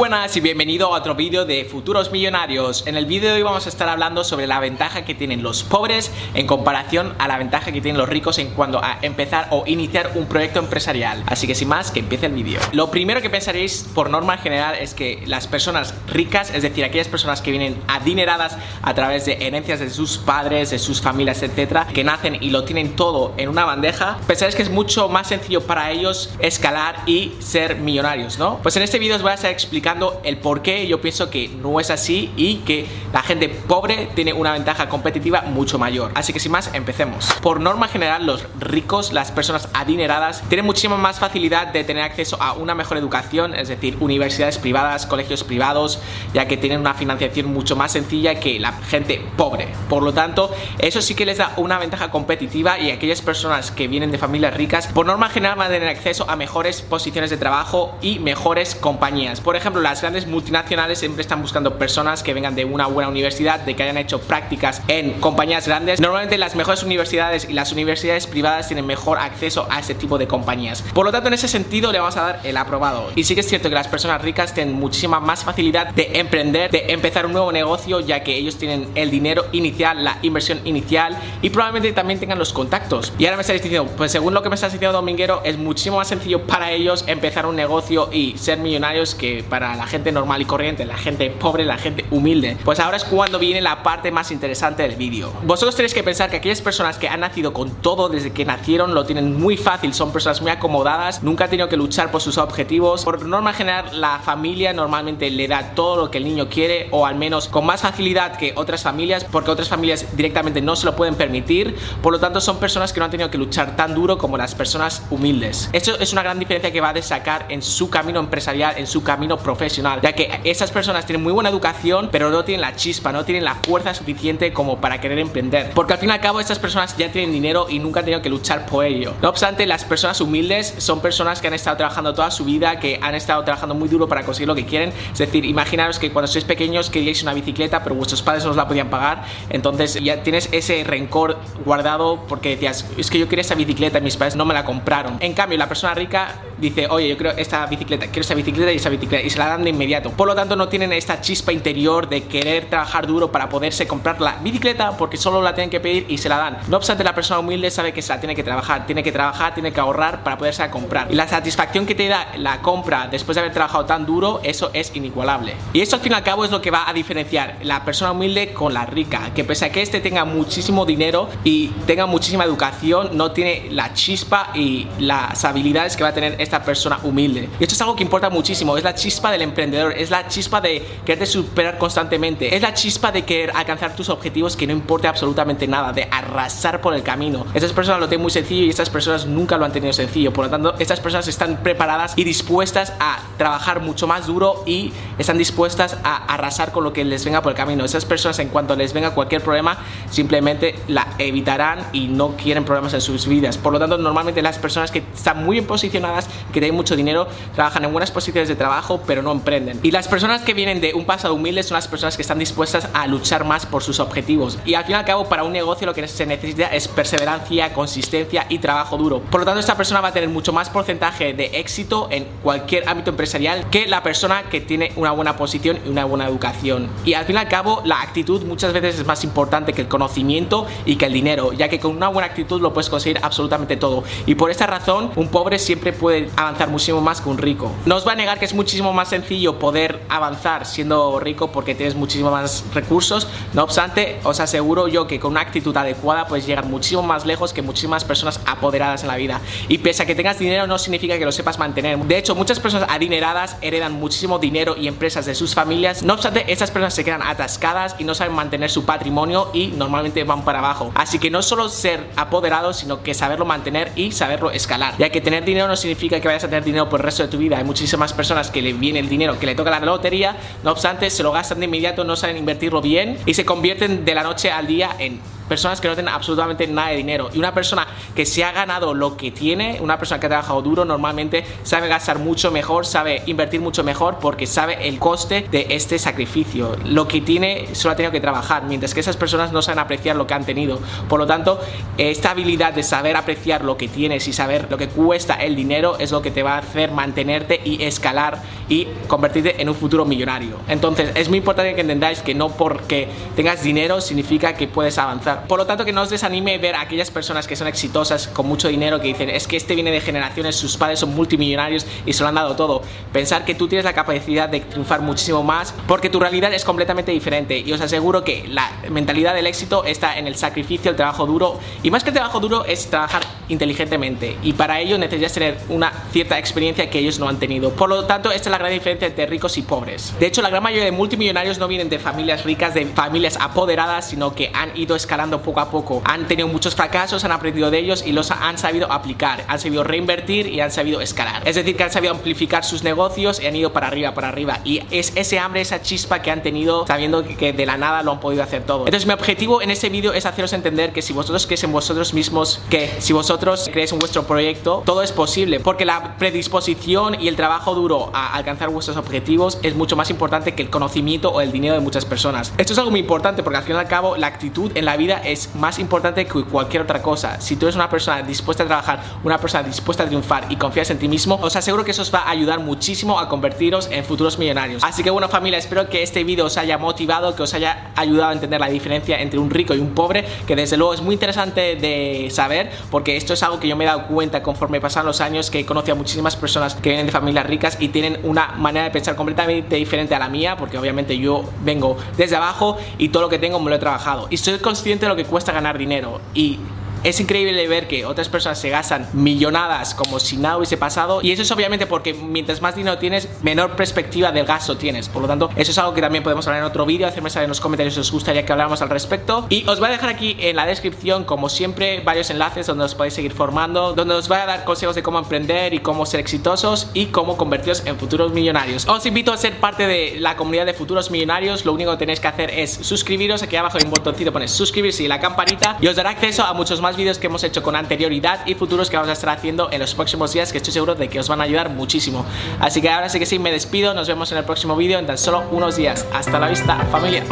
Buenas y bienvenido a otro vídeo de Futuros Millonarios. En el vídeo de hoy vamos a estar hablando sobre la ventaja que tienen los pobres en comparación a la ventaja que tienen los ricos en cuanto a empezar o iniciar un proyecto empresarial. Así que sin más, que empiece el vídeo. Lo primero que pensaréis por norma general es que las personas ricas, es decir, aquellas personas que vienen adineradas a través de herencias de sus padres, de sus familias, etcétera, que nacen y lo tienen todo en una bandeja, pensaréis que es mucho más sencillo para ellos escalar y ser millonarios, ¿no? Pues en este vídeo os voy a estar explicando el por qué yo pienso que no es así y que la gente pobre tiene una ventaja competitiva mucho mayor. Así que sin más, empecemos. Por norma general, los ricos, las personas adineradas, tienen muchísima más facilidad de tener acceso a una mejor educación, es decir, universidades privadas, colegios privados, ya que tienen una financiación mucho más sencilla que la gente pobre. Por lo tanto, eso sí que les da una ventaja competitiva y aquellas personas que vienen de familias ricas, por norma general van a tener acceso a mejores posiciones de trabajo y mejores compañías. Por ejemplo, las grandes multinacionales siempre están buscando personas que vengan de una buena universidad, de que hayan hecho prácticas en compañías grandes. Normalmente las mejores universidades y las universidades privadas tienen mejor acceso a ese tipo de compañías. Por lo tanto, en ese sentido le vamos a dar el aprobado. Y sí que es cierto que las personas ricas tienen muchísima más facilidad de emprender, de empezar un nuevo negocio, ya que ellos tienen el dinero inicial, la inversión inicial y probablemente también tengan los contactos. Y ahora me estáis diciendo, pues según lo que me estás diciendo Dominguero, es muchísimo más sencillo para ellos empezar un negocio y ser millonarios que para la gente normal y corriente, la gente pobre, la gente humilde. Pues ahora es cuando viene la parte más interesante del vídeo. Vosotros tenéis que pensar que aquellas personas que han nacido con todo desde que nacieron lo tienen muy fácil, son personas muy acomodadas, nunca han tenido que luchar por sus objetivos. Por norma general, la familia normalmente le da todo lo que el niño quiere o al menos con más facilidad que otras familias, porque otras familias directamente no se lo pueden permitir. Por lo tanto, son personas que no han tenido que luchar tan duro como las personas humildes. Esto es una gran diferencia que va a destacar en su camino empresarial, en su camino profesional, ya que esas personas tienen muy buena educación, pero no tienen la chispa, no tienen la fuerza suficiente como para querer emprender. Porque al fin y al cabo estas personas ya tienen dinero y nunca han tenido que luchar por ello. No obstante, las personas humildes son personas que han estado trabajando toda su vida, que han estado trabajando muy duro para conseguir lo que quieren. Es decir, imaginaros que cuando sois pequeños queríais una bicicleta, pero vuestros padres no os la podían pagar, entonces ya tienes ese rencor guardado porque decías, es que yo quería esa bicicleta y mis padres no me la compraron. En cambio, la persona rica dice, oye, yo quiero esta bicicleta, quiero esta bicicleta y esa bicicleta, y se la dan de inmediato. Por lo tanto, no tienen esta chispa interior de querer trabajar duro para poderse comprar la bicicleta porque solo la tienen que pedir y se la dan. No obstante, la persona humilde sabe que se la tiene que trabajar, tiene que trabajar, tiene que ahorrar para poderse comprar. Y la satisfacción que te da la compra después de haber trabajado tan duro, eso es inigualable. Y esto al fin y al cabo es lo que va a diferenciar la persona humilde con la rica, que pese a que este tenga muchísimo dinero y tenga muchísima educación, no tiene la chispa y las habilidades que va a tener esta persona humilde. Y esto es algo que importa muchísimo, es la chispa del emprendedor, es la chispa de quererte superar constantemente, es la chispa de querer alcanzar tus objetivos que no importe absolutamente nada, de arrasar por el camino. Estas personas lo tienen muy sencillo y estas personas nunca lo han tenido sencillo, por lo tanto, estas personas están preparadas y dispuestas a trabajar mucho más duro y están dispuestas a arrasar con lo que les venga por el camino. Esas personas en cuanto les venga cualquier problema, simplemente la evitarán y no quieren problemas en sus vidas. Por lo tanto, normalmente las personas que están muy bien posicionadas, que tienen mucho dinero, trabajan en buenas posiciones de trabajo, pero no emprenden. Y las personas que vienen de un pasado humilde son las personas que están dispuestas a luchar más por sus objetivos. Y al fin y al cabo, para un negocio lo que se necesita es perseverancia, consistencia y trabajo duro. Por lo tanto, esta persona va a tener mucho más porcentaje de éxito en cualquier ámbito empresarial que la persona que tiene una buena posición y una buena educación. Y al fin y al cabo, la actitud muchas veces es más importante que el conocimiento y que el dinero, ya que con una buena actitud lo puedes conseguir absolutamente todo. Y por esta razón, un pobre siempre puede avanzar muchísimo más que un rico. No os va a negar que es muchísimo más sencillo poder avanzar siendo rico porque tienes muchísimos más recursos. No obstante, os aseguro yo que con una actitud adecuada puedes llegar muchísimo más lejos que muchísimas personas apoderadas en la vida. Y pese a que tengas dinero no significa que lo sepas mantener. De hecho, muchas personas adineradas heredan muchísimo dinero y empresas de sus familias. No obstante, estas personas se quedan atascadas y no saben mantener su patrimonio y normalmente van para abajo. Así que no solo ser apoderados, sino que saberlo mantener y saberlo escalar. Ya que tener dinero no significa que vayas a tener dinero por el resto de tu vida. Hay muchísimas personas que le viene el dinero, que le toca la lotería, no obstante, se lo gastan de inmediato, no saben invertirlo bien y se convierten de la noche al día en personas que no tienen absolutamente nada de dinero. Y una persona que se ha ganado lo que tiene, una persona que ha trabajado duro, normalmente sabe gastar mucho mejor, sabe invertir mucho mejor porque sabe el coste de este sacrificio. Lo que tiene solo ha tenido que trabajar, mientras que esas personas no saben apreciar lo que han tenido. Por lo tanto, esta habilidad de saber apreciar lo que tienes y saber lo que cuesta el dinero es lo que te va a hacer mantenerte y escalar y convertirte en un futuro millonario. Entonces, es muy importante que entendáis que no porque tengas dinero significa que puedes avanzar. Por lo tanto, que no os desanime ver a aquellas personas que son exitosas con mucho dinero que dicen, es que este viene de generaciones, sus padres son multimillonarios y se lo han dado todo. Pensar que tú tienes la capacidad de triunfar muchísimo más porque tu realidad es completamente diferente y os aseguro que la mentalidad del éxito está en el sacrificio, el trabajo duro y más que el trabajo duro es trabajar inteligentemente y para ello necesitas tener una cierta experiencia que ellos no han tenido. Por lo tanto, esta es la gran diferencia entre ricos y pobres. De hecho, la gran mayoría de multimillonarios no vienen de familias ricas, de familias apoderadas, sino que han ido escalando poco a poco. Han tenido muchos fracasos, han aprendido de ellos y los han sabido aplicar, han sabido reinvertir y han sabido escalar. Es decir, que han sabido amplificar sus negocios y han ido para arriba, para arriba. Y es ese hambre, esa chispa que han tenido sabiendo que de la nada lo han podido hacer todo. Entonces mi objetivo en este vídeo es haceros entender que si vosotros creéis en vosotros mismos, que si vosotros creéis en vuestro proyecto, todo es posible. Porque la predisposición y el trabajo duro a alcanzar vuestros objetivos es mucho más importante que el conocimiento o el dinero de muchas personas. Esto es algo muy importante porque al fin y al cabo la actitud en la vida es más importante que cualquier otra cosa. Si tú eres una persona dispuesta a trabajar, una persona dispuesta a triunfar y confías en ti mismo, os aseguro que eso os va a ayudar muchísimo a convertiros en futuros millonarios. Así que bueno familia, espero que este vídeo os haya motivado, que os haya ayudado a entender la diferencia entre un rico y un pobre, que desde luego es muy interesante de saber porque esto es algo que yo me he dado cuenta conforme pasan los años que he conocido a muchísimas personas que vienen de familias ricas y tienen una manera de pensar completamente diferente a la mía porque obviamente yo vengo desde abajo y todo lo que tengo me lo he trabajado y soy consciente de lo que cuesta ganar dinero y es increíble ver que otras personas se gastan millonadas como si nada hubiese pasado y eso es obviamente porque mientras más dinero tienes, menor perspectiva del gasto tienes. Por lo tanto, eso es algo que también podemos hablar en otro vídeo, hacerme saber en los comentarios si os gustaría que habláramos al respecto. Y os voy a dejar aquí en la descripción, como siempre, varios enlaces donde os podéis seguir formando, donde os voy a dar consejos de cómo emprender y cómo ser exitosos y cómo convertiros en futuros millonarios. Os invito a ser parte de la comunidad de futuros millonarios, lo único que tenéis que hacer es suscribiros, aquí abajo hay un botoncito, pones suscribirse y la campanita y os dará acceso a muchos más vídeos que hemos hecho con anterioridad y futuros que vamos a estar haciendo en los próximos días que estoy seguro de que os van a ayudar muchísimo. Así que ahora sí que sí, me despido, nos vemos en el próximo vídeo en tan solo unos días. Hasta la vista, familia.